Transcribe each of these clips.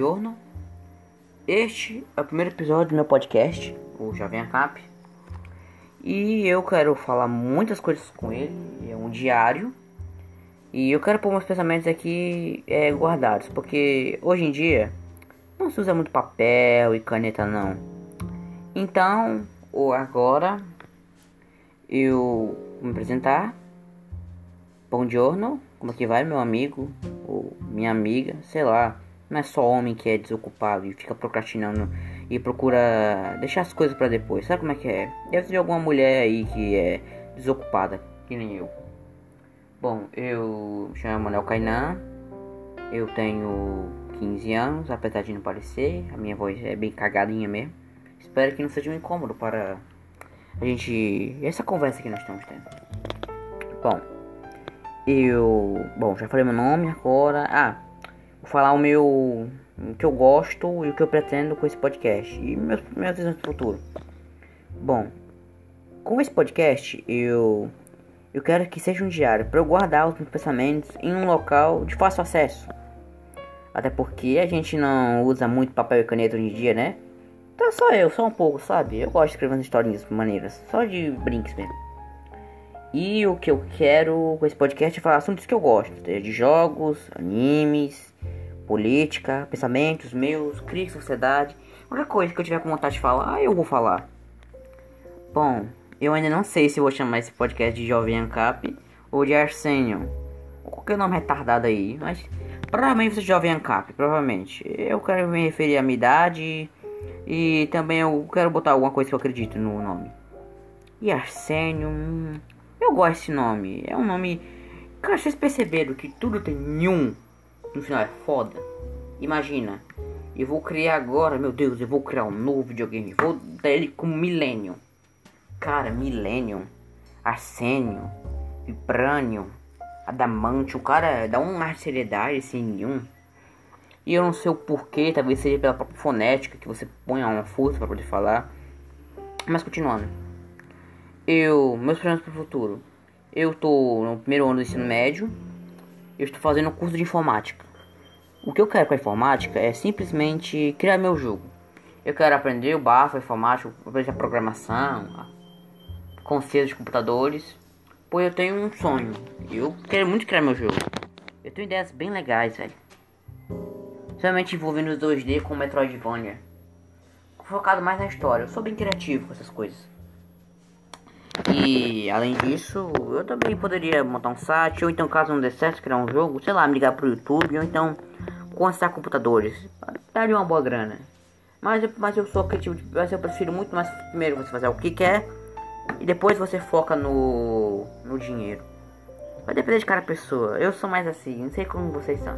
Buongiorno. Este é o primeiro episódio do meu podcast, o Jovem Cap. E eu quero falar muitas coisas com ele, é um diário. E eu quero pôr meus pensamentos aqui é, guardados, porque hoje em dia não se usa muito papel e caneta não. Então, ou agora eu vou me apresentar. Bom giorno, como é que vai meu amigo ou minha amiga, sei lá. Não é só homem que é desocupado e fica procrastinando e procura deixar as coisas para depois. Sabe como é que é? Deve ter alguma mulher aí que é desocupada, que nem eu. Bom, eu me chamo Manuel Kainan. Eu tenho 15 anos, apesar de não parecer. A minha voz é bem cagadinha mesmo. Espero que não seja um incômodo para a gente. Essa conversa que nós estamos tendo. Bom, eu. Bom, já falei meu nome agora. Ah, falar o meu. O que eu gosto e o que eu pretendo com esse podcast. E meus, meus visões do futuro. Bom, com esse podcast eu. Eu quero que seja um diário para eu guardar os meus pensamentos em um local de fácil acesso. Até porque a gente não usa muito papel e caneta hoje em dia, né? Então só eu, só um pouco, sabe? Eu gosto de escrever umas historinhas maneiras, só de brinks mesmo. E o que eu quero com esse podcast é falar assuntos que eu gosto, de jogos, animes, política, pensamentos meus, crítica, sociedade, qualquer coisa que eu tiver com vontade de falar, eu vou falar. Bom, eu ainda não sei se vou chamar esse podcast de Jovem Ancap ou de Arsênio, ou qualquer nome retardado aí, mas provavelmente você é Jovem Ancap, provavelmente. Eu quero me referir à minha idade e também eu quero botar alguma coisa que eu acredito no nome. E Arsênio, hum, eu gosto desse nome. É um nome. Cara, vocês perceberam que tudo tem um no final é foda? Imagina, eu vou criar agora, meu Deus, eu vou criar um novo videogame. Vou dar ele como Millennium. Cara, Millennium, Arsênio, Vibranium, Adamante. O cara dá uma seriedade sem nenhum. E eu não sei o porquê, talvez seja pela própria fonética que você põe uma força para poder falar. Mas continuando. Eu, meus planos para o futuro. Eu tô no primeiro ano do ensino médio. Eu estou fazendo um curso de informática. O que eu quero com a informática é simplesmente criar meu jogo. Eu quero aprender o bafo, a informática, aprender a programação, conceitos de computadores. Pois eu tenho um sonho. Eu quero muito criar meu jogo. Eu tenho ideias bem legais, velho. Principalmente envolvendo os 2D com Metroidvania. Focado mais na história. Eu sou bem criativo com essas coisas. E além disso, eu também poderia montar um site, ou então caso não dê certo, criar um jogo, sei lá, me ligar pro YouTube, ou então consertar computadores. Daria uma boa grana. Mas eu, mas eu sou criativo, mas eu prefiro muito mais primeiro você fazer o que quer e depois você foca no, no dinheiro. Vai depender de cada pessoa. Eu sou mais assim, não sei como vocês são.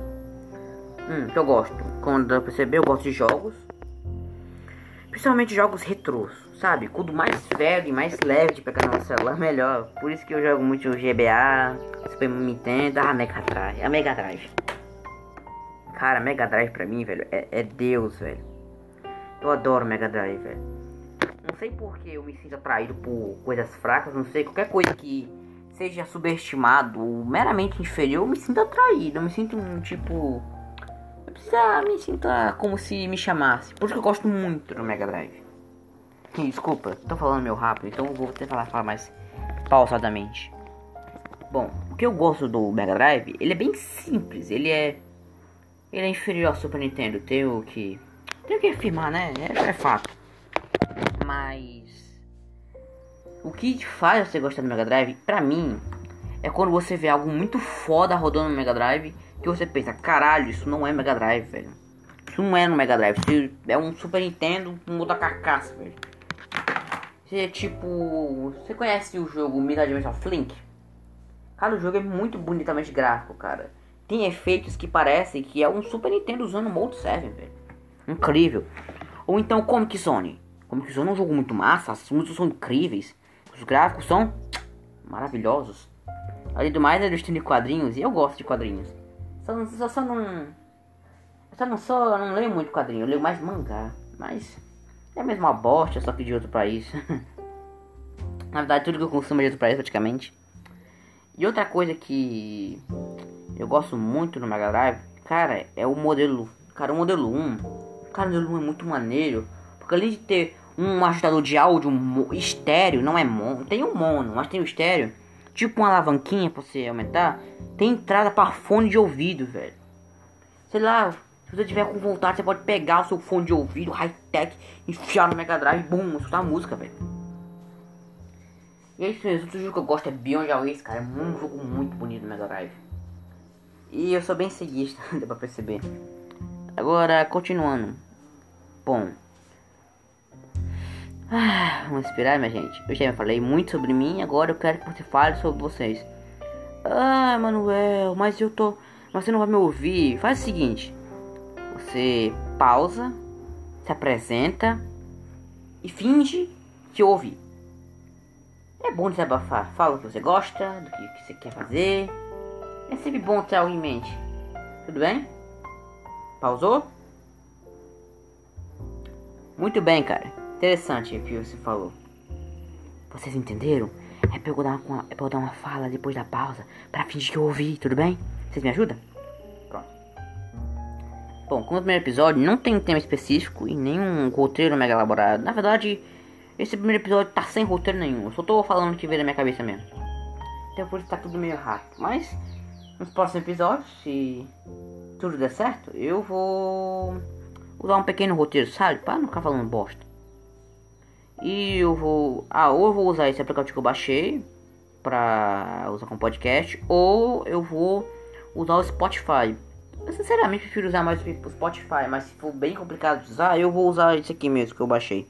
Hum, que eu gosto. Dá pra perceber, eu gosto de jogos. Principalmente jogos retrôs, sabe? Quanto mais velho e mais leve de pegar no celular, melhor. Por isso que eu jogo muito GBA, Super Nintendo, a Mega Drive. A Mega Drive. Cara, Mega Drive pra mim, velho, é, é Deus, velho. Eu adoro Mega Drive, velho. Não sei porque eu me sinto atraído por coisas fracas, não sei, qualquer coisa que seja subestimado ou meramente inferior, eu me sinto atraído. Eu me sinto um tipo precisa me sinta como se me chamasse. Por isso que eu gosto muito do Mega Drive. Desculpa, tô falando meio rápido, então vou tentar falar mais pausadamente. Bom, o que eu gosto do Mega Drive, ele é bem simples, ele é ele é inferior ao Super Nintendo, tenho que tenho que afirmar, né? É, é fato. Mas o que faz você gostar do Mega Drive, pra mim, é quando você vê algo muito foda rodando no Mega Drive que você pensa, caralho, isso não é Mega Drive, velho. Isso não é no Mega Drive, isso é um Super Nintendo com outra carcaça, velho. Isso é tipo. Você conhece o jogo Mirror Dimension Flink? Cara, o jogo é muito bonitamente gráfico, cara. Tem efeitos que parecem que é um Super Nintendo usando o Mode 7, velho. Incrível. Ou então Comic Zone. Comic Zone é um jogo muito massa, as músicas são incríveis. Os gráficos são maravilhosos. Além do mais, é do estilo de quadrinhos e eu gosto de quadrinhos. Só, só, só não. Só não não leio muito quadrinho, eu leio mais mangá. Mas é a mesma bosta, só que de outro país. Na verdade tudo que eu consumo é de outro país praticamente. E outra coisa que eu gosto muito no Mega Drive, cara, é o modelo Cara, o modelo 1. Cara, o modelo 1 é muito maneiro. Porque além de ter um ajustador de áudio estéreo, não é mono. Tem um mono, mas tem o estéreo. Tipo uma alavanquinha pra você aumentar. Tem entrada para fone de ouvido, velho. Sei lá, se você tiver com vontade, você pode pegar o seu fone de ouvido high-tech, enfiar no Mega Drive e bum, escutar a música, velho. E é isso mesmo, outro jogo que eu gosto é Beyond Always, cara. É um jogo muito bonito no Mega Drive. E eu sou bem seguista, deu pra perceber. Agora, continuando. Bom. Ah, vamos esperar, minha gente. Eu já falei muito sobre mim, agora eu quero que você fale sobre vocês. Ah, Manuel, mas eu tô. Mas você não vai me ouvir. Faz o seguinte: você pausa, se apresenta e finge que ouve. É bom desabafar. Fala o que você gosta, do que você quer fazer. É sempre bom ter algo em mente. Tudo bem? Pausou? Muito bem, cara. Interessante o que você falou. Vocês entenderam? É pra, eu dar uma, é pra eu dar uma fala depois da pausa pra fingir que eu ouvi, tudo bem? Vocês me ajudam? Pronto. Bom, como o primeiro episódio não tem um tema específico e nenhum roteiro mega elaborado. Na verdade, esse primeiro episódio tá sem roteiro nenhum. Eu só tô falando o que veio da minha cabeça mesmo. Então por isso tá tudo meio rápido. Mas nos próximos episódios, se tudo der certo, eu vou usar um pequeno roteiro, sabe? Para não ficar falando bosta. E eu vou. Ah, ou eu vou usar esse aplicativo que eu baixei pra usar como podcast, ou eu vou usar o Spotify. Eu sinceramente prefiro usar mais o Spotify, mas se for bem complicado de usar, eu vou usar esse aqui mesmo que eu baixei.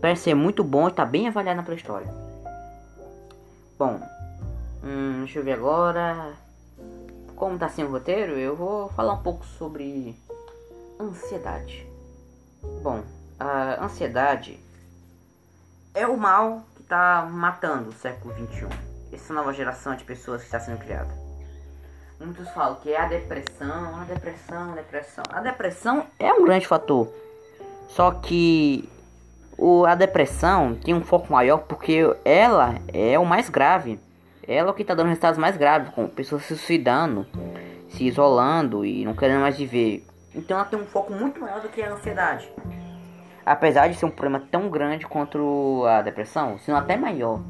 Parece ser muito bom e tá bem avaliado na Play Store. Bom, hum, deixa eu ver agora. Como tá sem o roteiro, eu vou falar um pouco sobre ansiedade. Bom, a ansiedade é o mal que está matando o século XXI. Essa nova geração de pessoas que está sendo criada. Muitos falam que é a depressão, a depressão, a depressão. A depressão é um grande fator. Só que o, a depressão tem um foco maior porque ela é o mais grave. Ela é o que está dando resultados mais graves, com pessoas se suicidando, se isolando e não querendo mais viver. Então ela tem um foco muito maior do que a ansiedade. Apesar de ser um problema tão grande quanto a depressão, sendo até maior.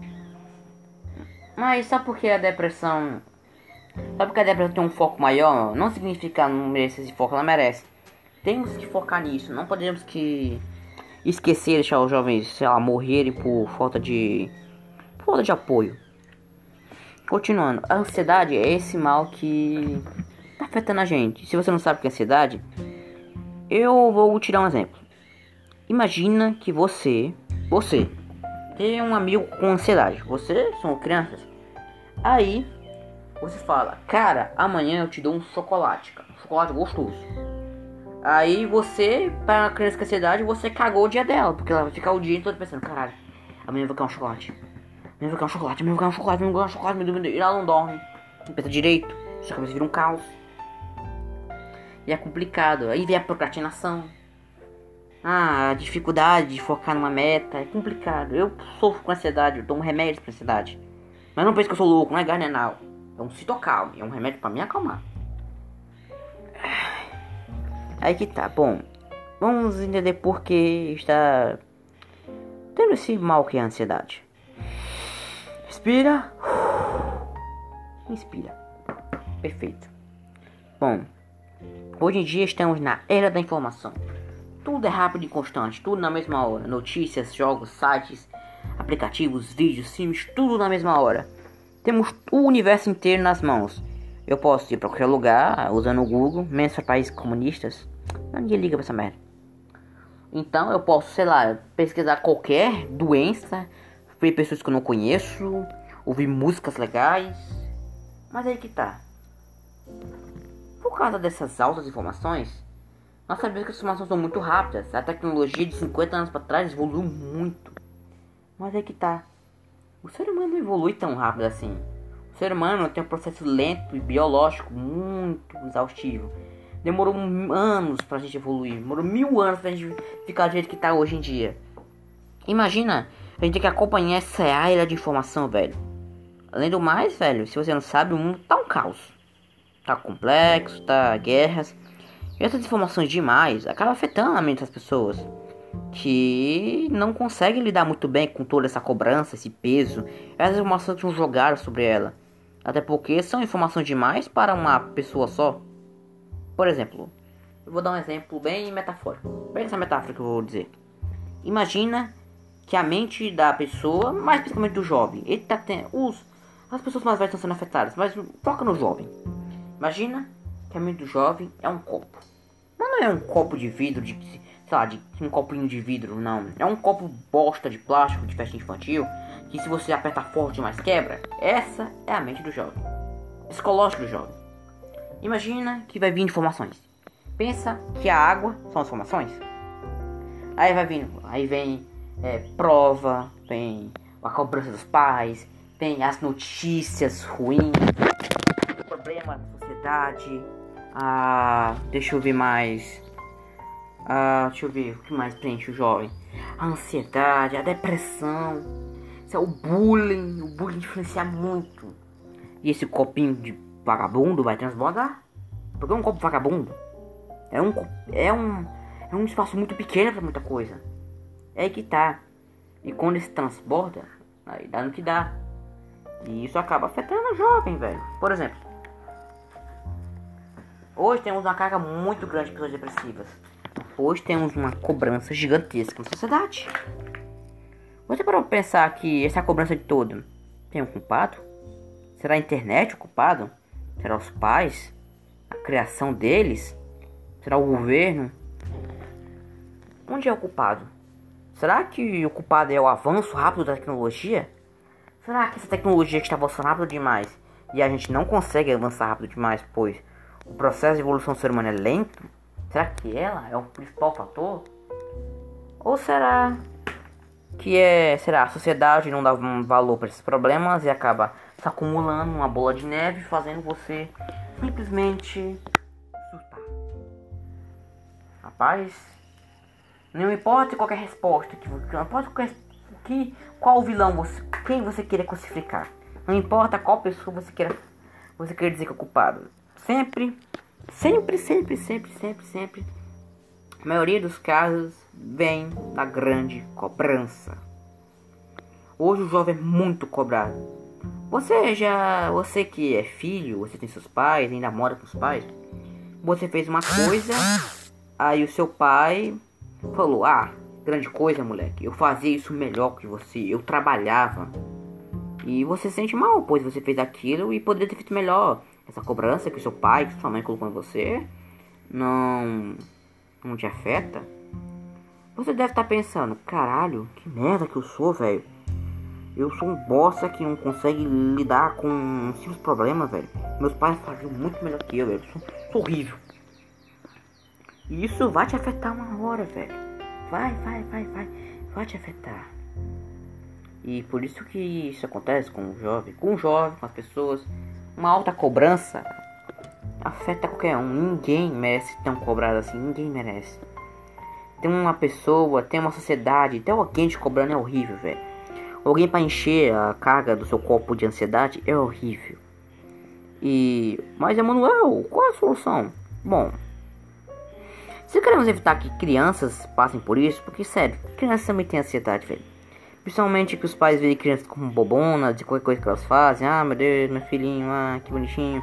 Mas sabe por que a depressão. Sabe porque a depressão tem um foco maior? Não significa não merecer esse foco, ela merece. Temos que focar nisso, não podemos que esquecer deixar os jovens, sei lá, morrerem por falta de. Por falta de apoio. Continuando, a ansiedade é esse mal que tá afetando a gente. Se você não sabe o que é ansiedade, eu vou te dar um exemplo. Imagina que você, você, tem um amigo com ansiedade. Você são crianças. Aí você fala, cara, amanhã eu te dou um chocolate, cara. Um chocolate gostoso. Aí você, para a criança com ansiedade, você cagou o dia dela. Porque ela vai ficar o dia todo pensando, caralho, amanhã eu vou ganhar um chocolate. Amanhã eu vou ganhar um chocolate, amanhã eu vou ganhar um chocolate, amanhã eu vou ganhar um chocolate, e ela não dorme. Não pensa direito. Sua cabeça vira um caos. E é complicado. Aí vem a procrastinação. Ah, a dificuldade de focar numa meta é complicado. Eu sofro com ansiedade, eu tomo remédio pra ansiedade. Mas não pense que eu sou louco, não é gardenal. É um citocalme, é um remédio para me acalmar. Aí que tá, bom. Vamos entender por que está tendo esse mal que é a ansiedade. Respira. Inspira. Perfeito. Bom, hoje em dia estamos na era da informação. Tudo é rápido e constante, tudo na mesma hora. Notícias, jogos, sites, aplicativos, vídeos, filmes, tudo na mesma hora. Temos o universo inteiro nas mãos. Eu posso ir para qualquer lugar usando o Google, menos para países comunistas. Ninguém liga pra essa merda. Então eu posso, sei lá, pesquisar qualquer doença, ver pessoas que eu não conheço, ouvir músicas legais. Mas aí que tá. Por causa dessas altas informações, nós sabemos que as informações são muito rápidas. A tecnologia de 50 anos para trás evoluiu muito. Mas é que tá. O ser humano não evolui tão rápido assim. O ser humano tem um processo lento e biológico muito exaustivo. Demorou anos pra gente evoluir. Demorou mil anos pra gente ficar do jeito que tá hoje em dia. Imagina, a gente tem que acompanhar essa área de informação, velho. Além do mais, velho, se você não sabe, o mundo tá um caos. Tá complexo, tá guerras. E essas informações demais acabam afetando a mente das pessoas que não conseguem lidar muito bem com toda essa cobrança, esse peso, essas informações que jogadas sobre ela. Até porque são informações demais para uma pessoa só. Por exemplo, eu vou dar um exemplo bem metafórico. Bem essa metáfora que eu vou dizer. Imagina que a mente da pessoa, mais principalmente do jovem, ele tá tendo. Os, as pessoas mais velhas estão sendo afetadas, mas foca no jovem. Imagina que a mente do jovem é um copo. Mas não é um copo de vidro, de, sei lá, de um copinho de vidro, não. É um copo bosta de plástico de festa infantil que se você apertar forte demais quebra. Essa é a mente do jovem. Psicológico do jovem. Imagina que vai vir informações. Pensa que a água são as informações. Aí vai vindo, aí vem é, prova, vem a cobrança dos pais, vem as notícias ruins, problema da sociedade. Ah, deixa eu ver mais. Ah, deixa eu ver o que mais preenche o jovem. A ansiedade, a depressão, isso é o bullying, o bullying influencia muito. E esse copinho de vagabundo vai transbordar? Porque é um copo vagabundo. É um, é um, é um espaço muito pequeno para muita coisa. É aí que tá. E quando esse transborda, aí dá no que dá. E isso acaba afetando o jovem, velho. Por exemplo, hoje temos uma carga muito grande de pessoas depressivas. Hoje temos uma cobrança gigantesca na sociedade. Você parou pensar que essa cobrança de todo tem um culpado? Será a internet o culpado? Será os pais? A criação deles? Será o governo? Onde é o culpado? Será que o culpado é o avanço rápido da tecnologia? Será que essa tecnologia está avançando rápido demais e a gente não consegue avançar rápido demais, pois o processo de evolução do ser humano é lento? Será que ela é o principal fator? Ou será que é, será, a sociedade não dá valor para esses problemas e acaba se acumulando uma bola de neve, fazendo você simplesmente surtar? Rapaz, não importa qualquer resposta, que, não importa qualquer, que, qual vilão você, quem você queira crucificar. Não importa qual pessoa você queira, você queira dizer que é culpado. Sempre, sempre, sempre, sempre, sempre, sempre. A maioria dos casos vem da grande cobrança. Hoje o jovem é muito cobrado. Você já, você que é filho, você tem seus pais, ainda mora com os pais. Você fez uma coisa, aí o seu pai Falou: Ah, grande coisa, moleque. Eu fazia isso melhor que você. Eu trabalhava. E você se sente mal, pois você fez aquilo e poderia ter feito melhor. Essa cobrança que seu pai, que sua mãe colocou em você, não, não te afeta. Você deve estar tá pensando: Caralho, que merda que eu sou, velho. Eu sou um bosta que não consegue lidar com simples problemas, velho. Meus pais faziam muito melhor que eu, velho. Sou, sou horrível. E isso vai te afetar uma hora, velho. Vai, vai, vai, vai. Vai te afetar. E por isso que isso acontece com o jovem, com o jovem, com as pessoas. Uma alta cobrança afeta qualquer um. Ninguém merece tão cobrado assim. Ninguém merece. Tem uma pessoa, tem uma sociedade, tem alguém te cobrando é horrível, velho. Alguém para encher a carga do seu copo de ansiedade é horrível. E mas Emanuel, qual a solução? Bom, se queremos evitar que crianças passem por isso, porque sério, crianças também têm ansiedade, velho. Principalmente que os pais veem crianças como bobonas de qualquer coisa que elas fazem. Ah, meu Deus, meu filhinho, ah, que bonitinho.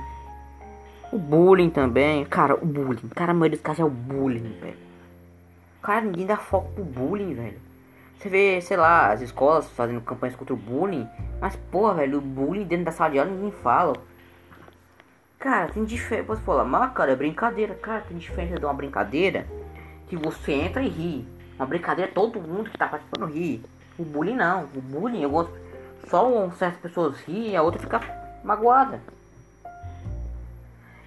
O bullying também. Cara, o bullying. Cara, a maioria dos casos é o bullying, velho. Cara, ninguém dá foco pro bullying, velho. Você vê, sei lá, as escolas fazendo campanhas contra o bullying. Mas, porra, velho, o bullying dentro da sala de aula ninguém fala. Cara, tem diferença. Você fala, mas cara, é brincadeira. Cara, tem diferença de uma brincadeira que você entra e ri. Uma brincadeira todo mundo que tá participando ri. O bullying não. O bullying, eu gosto. Só certas pessoas ri e a outra fica magoada.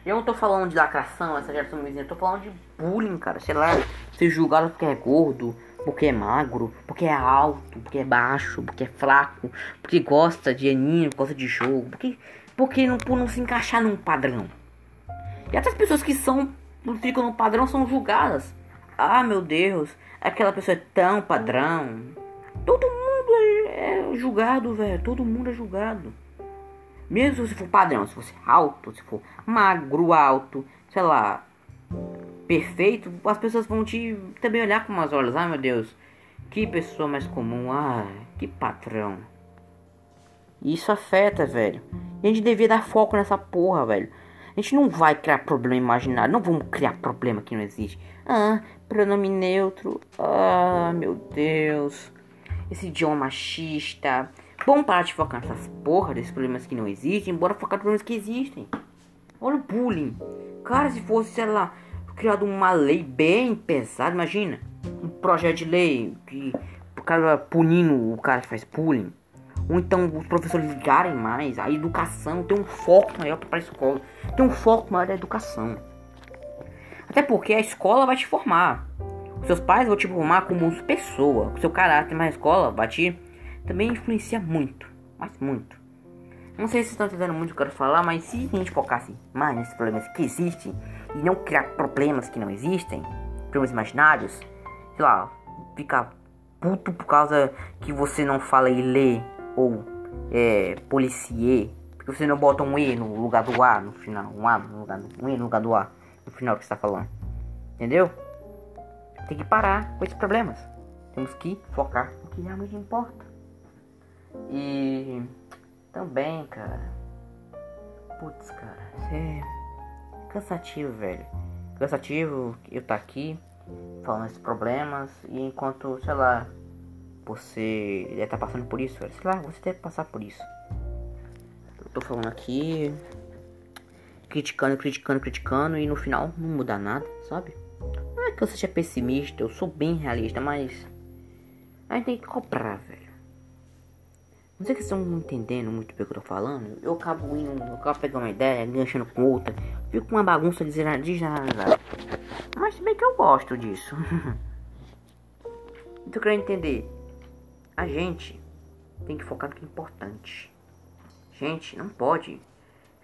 Eu não tô falando de lacração, essa geração vizinha, eu tô falando de bullying, cara. Sei lá, ser julgado porque é gordo, porque é magro, porque é alto, porque é baixo, porque é fraco, porque gosta de anime, gosta de jogo, porque porque não, por não se encaixar num padrão. E até as pessoas que são não ficam no padrão são julgadas. Ah, meu Deus, aquela pessoa é tão padrão. Todo mundo é, é julgado, velho. Todo mundo é julgado. Mesmo se for padrão, se fosse alto, se for magro, alto, sei lá, perfeito, as pessoas vão te também olhar com umas olhos. Ai meu Deus, que pessoa mais comum, ai, que patrão. Isso afeta, velho. E a gente devia dar foco nessa porra, velho. A gente não vai criar problema imaginário. Não vamos criar problema que não existe. Ah, pronome neutro. Ah, meu Deus. Esse idioma machista. Vamos parar de focar nessas porra desses problemas que não existem. Bora focar nos problemas que existem. Olha o bullying. Cara, se fosse, sei lá, criado uma lei bem pesada, imagina. Um projeto de lei que o cara punindo o cara que faz bullying. Ou então os professores ligarem mais, a educação tem um foco maior para a escola, tem um foco maior da educação. Até porque a escola vai te formar. Seus pais vão te formar como pessoa, o seu caráter, mas a escola te também influencia muito, mas muito. Não sei se estão entendendo muito o que eu quero falar, mas se a gente focasse mais nesses problemas que existem e não criar problemas que não existem, problemas imaginários, sei lá, ficar puto por causa que você não fala e lê ou é, policier, porque você não bota um E no lugar do A no final, um A no lugar do, um E no lugar do A no final que está falando. Entendeu? Tem que parar com esses problemas. Temos que focar no que realmente importa. E também, cara. Putz, cara, é cansativo, velho. Cansativo eu tá aqui falando esses problemas e enquanto, sei lá, você deve estar tá passando por isso, velho. Sei lá, você deve passar por isso. Eu tô falando aqui, criticando, criticando, criticando e no final não muda nada, sabe? Que eu seja pessimista, eu sou bem realista, mas a gente tem que cobrar, velho. Não sei se vocês estão entendendo muito bem o que eu tô falando. Eu acabo indo, eu acabo pegando uma ideia, enganchando com outra. Fico com uma bagunça desgeneralizada. Mas se bem que eu gosto disso. Tô querendo entender. A gente tem que focar no que é importante. Gente, não pode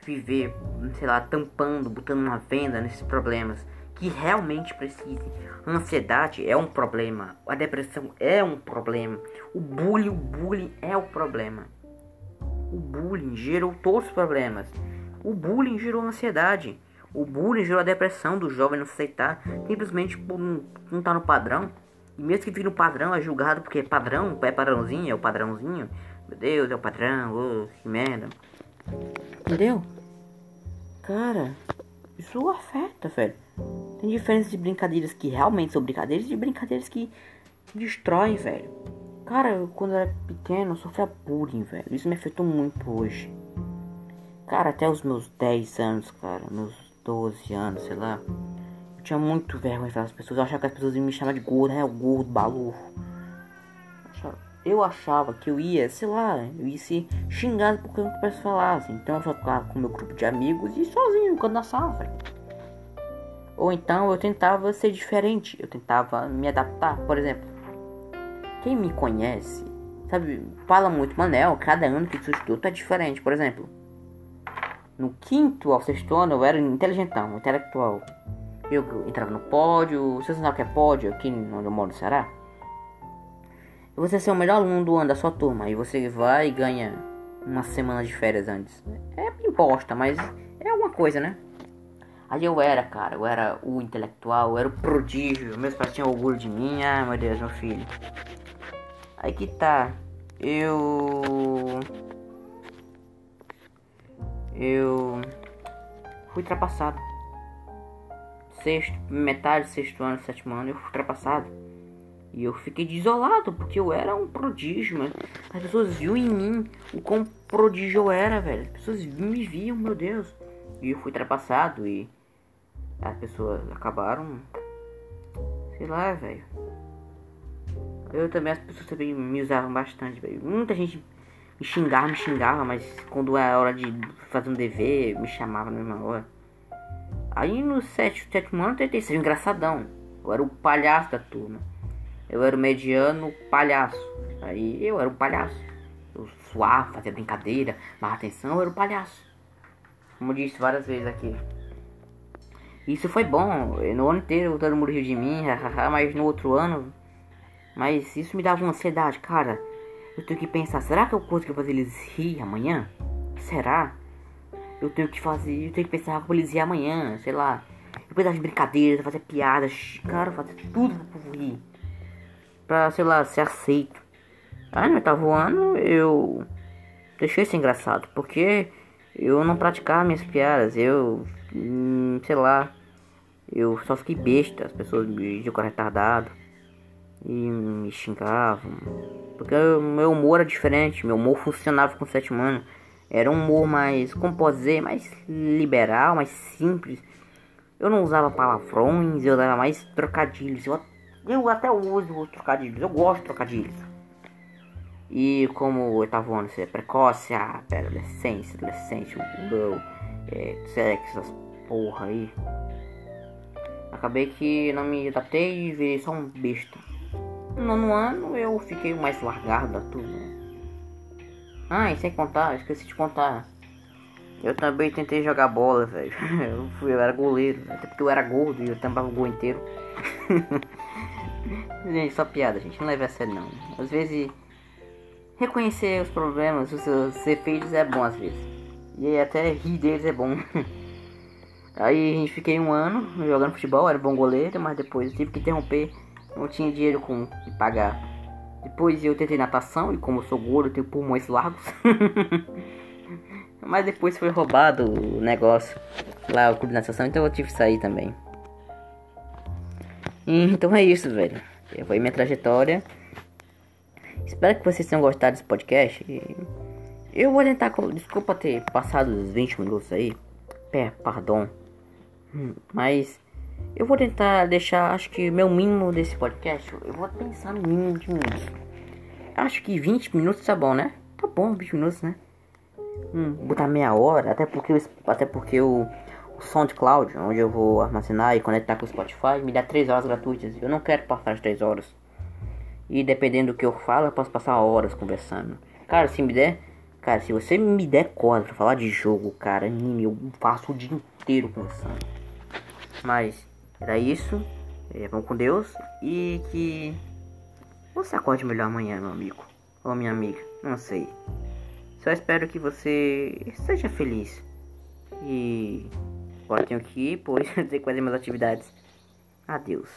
viver, sei lá, tampando, botando uma venda nesses problemas que realmente precisem. A ansiedade é um problema, a depressão é um problema, o bullying, o bullying é o problema. O bullying gerou todos os problemas. O bullying gerou ansiedade. O bullying gerou a depressão do jovem não aceitar, simplesmente por não estar tá no padrão. E mesmo que fique no padrão, é julgado porque é padrão, é padrãozinho, é o padrãozinho. Meu Deus, é o padrão, oh, que merda. Entendeu? Cara, isso afeta, velho. Tem diferença de brincadeiras que realmente são brincadeiras e brincadeiras que destroem, velho. Cara, eu, quando eu era pequeno, eu sofria bullying, velho. Isso me afetou muito hoje. Cara, até os meus 10 anos, cara, meus 12 anos, sei lá tinha muito vergonha das pessoas. Eu achava que as pessoas iam me chamar de gordo, né? O gordo, balurro. Eu achava que eu ia, sei lá, eu ia ser xingado porque eu não pessoas falassem. Então eu só ficava com meu grupo de amigos e sozinho, quando na sala. Ou então eu tentava ser diferente, eu tentava me adaptar. Por exemplo, quem me conhece, sabe, fala muito, Manel, cada ano que tu estudou tá diferente. Por exemplo, no quinto ao sexto ano eu era inteligentão, intelectual. Eu entrava no pódio. Você sabe o que é pódio aqui onde eu moro no Ceará? Você ser o melhor aluno do ano da sua turma. E você vai e ganha uma semana de férias antes. É imposta, mas é alguma coisa, né? Aí eu era, cara, eu era o intelectual, eu era o prodígio. Meus pais tinham orgulho de mim. Ah, meu Deus, meu filho. Aí que tá. Eu. Eu. Fui ultrapassado sexto, metade sexto ano, sétimo ano, eu fui ultrapassado. E eu fiquei desolado, porque eu era um prodígio, mano. As pessoas viam em mim o quão prodígio eu era, velho. As pessoas me viam, meu Deus. E eu fui ultrapassado e as pessoas acabaram. Sei lá, velho. Eu também, as pessoas também me usavam bastante, velho. Muita gente me xingava, me xingava, mas quando era hora de fazer um dever, me chamava na mesma hora. Aí no sétimo, sétimo ano eu tentei ser engraçadão. Eu era o palhaço da turma. Eu era o mediano palhaço. Aí eu era o palhaço. Eu suava, fazia brincadeira, mas atenção, eu era o palhaço. Como eu disse várias vezes aqui. Isso foi bom. No ano inteiro todo mundo riu de mim, mas no outro ano. Mas isso me dava uma ansiedade, cara. Eu tenho que pensar, será que eu consigo fazer eles rir amanhã? Será? eu tenho que fazer, eu tenho que pensar como eles iam amanhã, sei lá. Depois das brincadeiras, fazer piadas, cara, fazer tudo pra povo rir. Pra, sei lá, ser aceito. Aí no oitavo ano eu deixei isso engraçado, porque eu não praticava minhas piadas, eu, hum, sei lá, eu só fiquei besta, as pessoas me diziam retardado e me xingavam. Porque meu humor era diferente, meu humor funcionava com o sétimo ano. Era um humor mais, como posso dizer, mais liberal, mais simples. Eu não usava palavrões, eu usava mais trocadilhos. Eu, eu até uso os trocadilhos, eu gosto de trocadilhos. E como o oitavo ano é precoce, ah, pera, adolescência, adolescente, meu, é, sexo, essas porra aí. Acabei que não me adaptei e virei só um besta. No nono ano eu fiquei mais largado da turma. Ah, e sem contar, esqueci de contar. Eu também tentei jogar bola, velho. Eu, fui, eu era goleiro, até porque eu era gordo e eu tampava o gol inteiro. gente, só piada, gente. Não leve a sério, não. Às vezes, reconhecer os problemas, os seus efeitos é bom às vezes. E até rir deles é bom. Aí a gente fiquei um ano jogando futebol, era bom goleiro, mas depois tive que interromper. Não tinha dinheiro com de pagar. Depois eu tentei natação e como eu sou gordo, tenho pulmões largos. mas depois foi roubado o negócio lá, o clube de natação, então eu tive que sair também. Então é isso, velho. Foi minha trajetória. Espero que vocês tenham gostado desse podcast. Eu vou tentar. Desculpa ter passado os 20 minutos aí. Pé, perdão. Hum, mas eu vou tentar deixar, acho que meu mínimo desse podcast, eu vou pensar no mínimo de minutos. Acho que 20 minutos tá bom, né? Tá bom, 20 minutos, né? Hum, botar meia hora, até porque, até porque o, o SoundCloud, onde eu vou armazenar e conectar com o Spotify, me dá 3 horas gratuitas. Eu não quero passar as 3 horas. E dependendo do que eu falo, eu posso passar horas conversando. Cara, se me der, cara, se você me der corda pra falar de jogo, cara, anime, eu faço o dia inteiro conversando. Mas era isso. É, vamos com Deus. E que você acorde melhor amanhã, meu amigo. Ou minha amiga. Não sei. Só espero que você seja feliz. E agora tenho que ir, pois tenho que fazer minhas atividades. Adeus.